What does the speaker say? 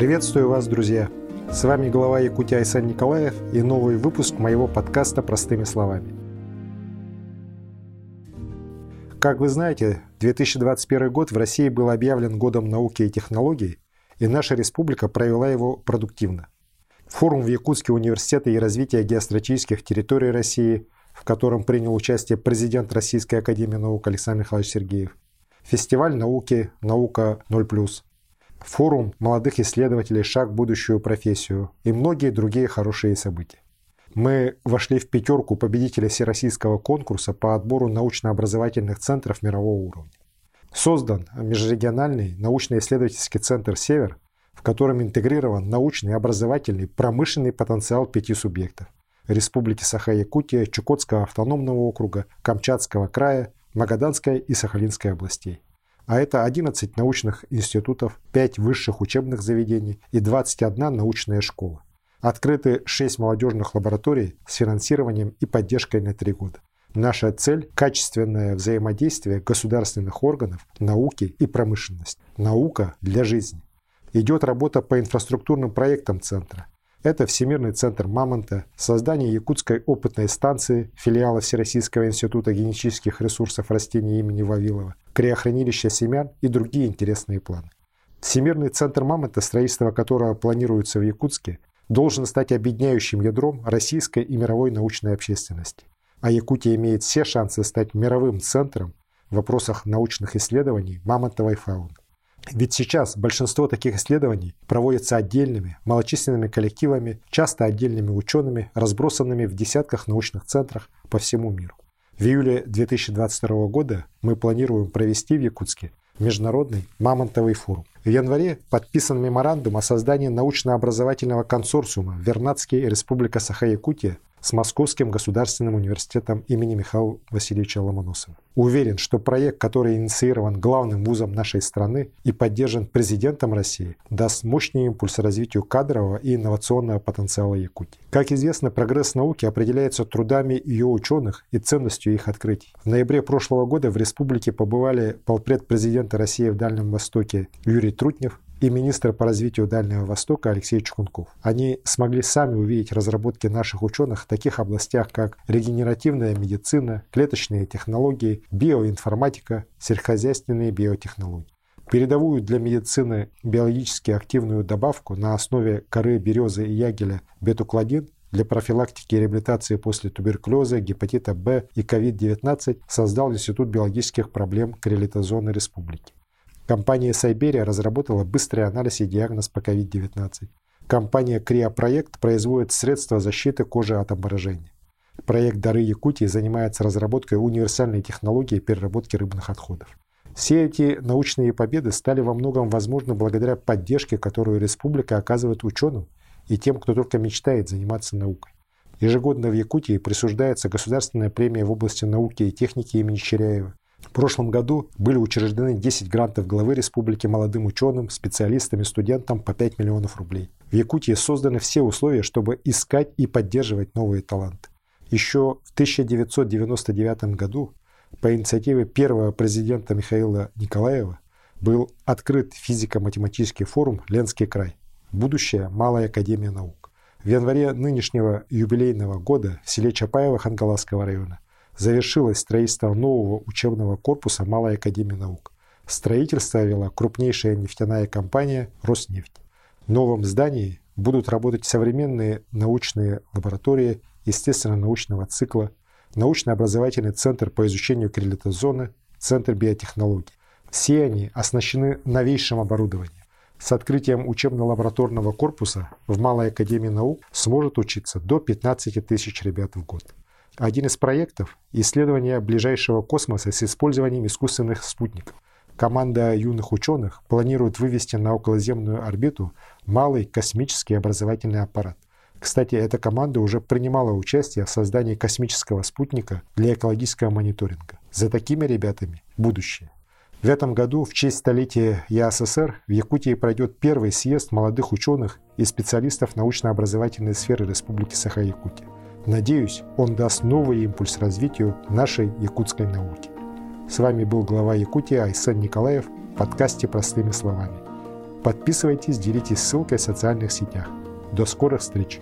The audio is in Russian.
Приветствую вас, друзья! С вами глава Якутии Айсан Николаев и новый выпуск моего подкаста «Простыми словами». Как вы знаете, 2021 год в России был объявлен годом науки и технологий, и наша республика провела его продуктивно. Форум в Якутске университета и развития геостратегических территорий России, в котором принял участие президент Российской академии наук Александр Михайлович Сергеев. Фестиваль науки «Наука 0+,» форум молодых исследователей «Шаг в будущую профессию» и многие другие хорошие события. Мы вошли в пятерку победителей всероссийского конкурса по отбору научно-образовательных центров мирового уровня. Создан межрегиональный научно-исследовательский центр «Север», в котором интегрирован научный, образовательный, промышленный потенциал пяти субъектов – Республики Саха-Якутия, Чукотского автономного округа, Камчатского края, Магаданской и Сахалинской областей а это 11 научных институтов, 5 высших учебных заведений и 21 научная школа. Открыты 6 молодежных лабораторий с финансированием и поддержкой на 3 года. Наша цель – качественное взаимодействие государственных органов, науки и промышленности. Наука для жизни. Идет работа по инфраструктурным проектам центра. Это Всемирный центр Мамонта, создание Якутской опытной станции, филиала Всероссийского института генетических ресурсов растений имени Вавилова, криохранилище семян и другие интересные планы. Всемирный центр Мамонта, строительство которого планируется в Якутске, должен стать объединяющим ядром российской и мировой научной общественности. А Якутия имеет все шансы стать мировым центром в вопросах научных исследований мамонтовой фауны. Ведь сейчас большинство таких исследований проводятся отдельными, малочисленными коллективами, часто отдельными учеными, разбросанными в десятках научных центрах по всему миру. В июле 2022 года мы планируем провести в Якутске Международный мамонтовый форум. В январе подписан меморандум о создании научно-образовательного консорциума Вернадский Республика Саха-Якутия с Московским государственным университетом имени Михаила Васильевича Ломоносова. Уверен, что проект, который инициирован главным вузом нашей страны и поддержан президентом России, даст мощный импульс развитию кадрового и инновационного потенциала Якутии. Как известно, прогресс науки определяется трудами ее ученых и ценностью их открытий. В ноябре прошлого года в республике побывали полпред президента России в Дальнем Востоке Юрий Трутнев, и министр по развитию Дальнего Востока Алексей Чкунков. Они смогли сами увидеть разработки наших ученых в таких областях, как регенеративная медицина, клеточные технологии, биоинформатика, сельскохозяйственные биотехнологии. Передовую для медицины биологически активную добавку на основе коры березы и ягеля бетукладин для профилактики и реабилитации после туберкулеза, гепатита Б и COVID-19 создал Институт биологических проблем Крелитозонной Республики. Компания Сайберия разработала быстрый анализ и диагноз по COVID-19. Компания Криопроект производит средства защиты кожи от обморожения. Проект «Дары Якутии» занимается разработкой универсальной технологии переработки рыбных отходов. Все эти научные победы стали во многом возможны благодаря поддержке, которую республика оказывает ученым и тем, кто только мечтает заниматься наукой. Ежегодно в Якутии присуждается государственная премия в области науки и техники имени Черяева, в прошлом году были учреждены 10 грантов главы республики молодым ученым, специалистам и студентам по 5 миллионов рублей. В Якутии созданы все условия, чтобы искать и поддерживать новые таланты. Еще в 1999 году по инициативе первого президента Михаила Николаева был открыт физико-математический форум «Ленский край. Будущее. Малая академия наук». В январе нынешнего юбилейного года в селе Чапаево Хангаласского района завершилось строительство нового учебного корпуса Малой Академии Наук. Строительство вела крупнейшая нефтяная компания «Роснефть». В новом здании будут работать современные научные лаборатории естественно-научного цикла, научно-образовательный центр по изучению крилитозоны, центр биотехнологий. Все они оснащены новейшим оборудованием. С открытием учебно-лабораторного корпуса в Малой Академии наук сможет учиться до 15 тысяч ребят в год. Один из проектов – исследование ближайшего космоса с использованием искусственных спутников. Команда юных ученых планирует вывести на околоземную орбиту малый космический образовательный аппарат. Кстати, эта команда уже принимала участие в создании космического спутника для экологического мониторинга. За такими ребятами будущее. В этом году в честь столетия ЯССР в Якутии пройдет первый съезд молодых ученых и специалистов научно-образовательной сферы Республики Саха-Якутия. Надеюсь, он даст новый импульс развитию нашей якутской науки. С вами был глава Якутии Айсен Николаев в подкасте «Простыми словами». Подписывайтесь, делитесь ссылкой в социальных сетях. До скорых встреч!